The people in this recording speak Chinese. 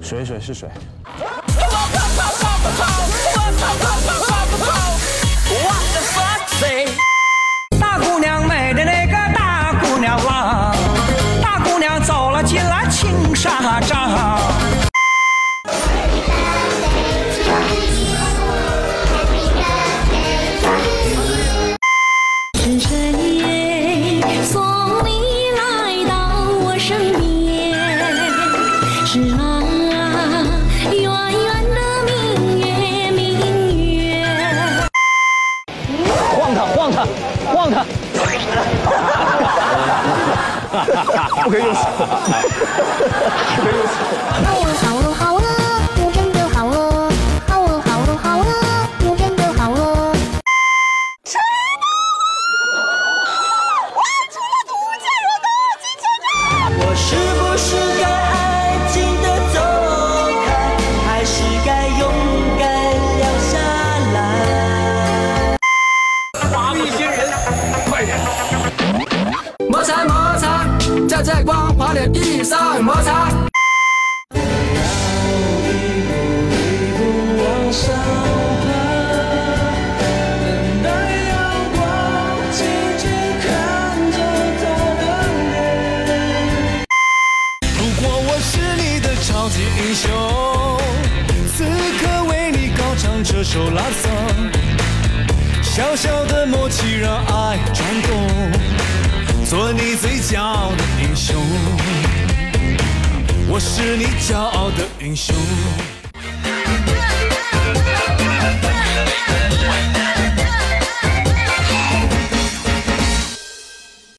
水水是水。大姑娘美的那个大姑娘啊，大姑娘走了进了青纱帐。晃他，晃他，晃他！不可以用手，不可以用手。在光滑的地上摩擦。往上爬，等待阳光，静静看着他的脸。如果我是你的超级英雄，此刻为你高唱这首拉颂。小小的默契让爱转动，做你最骄傲的雄。我是你骄傲的英雄。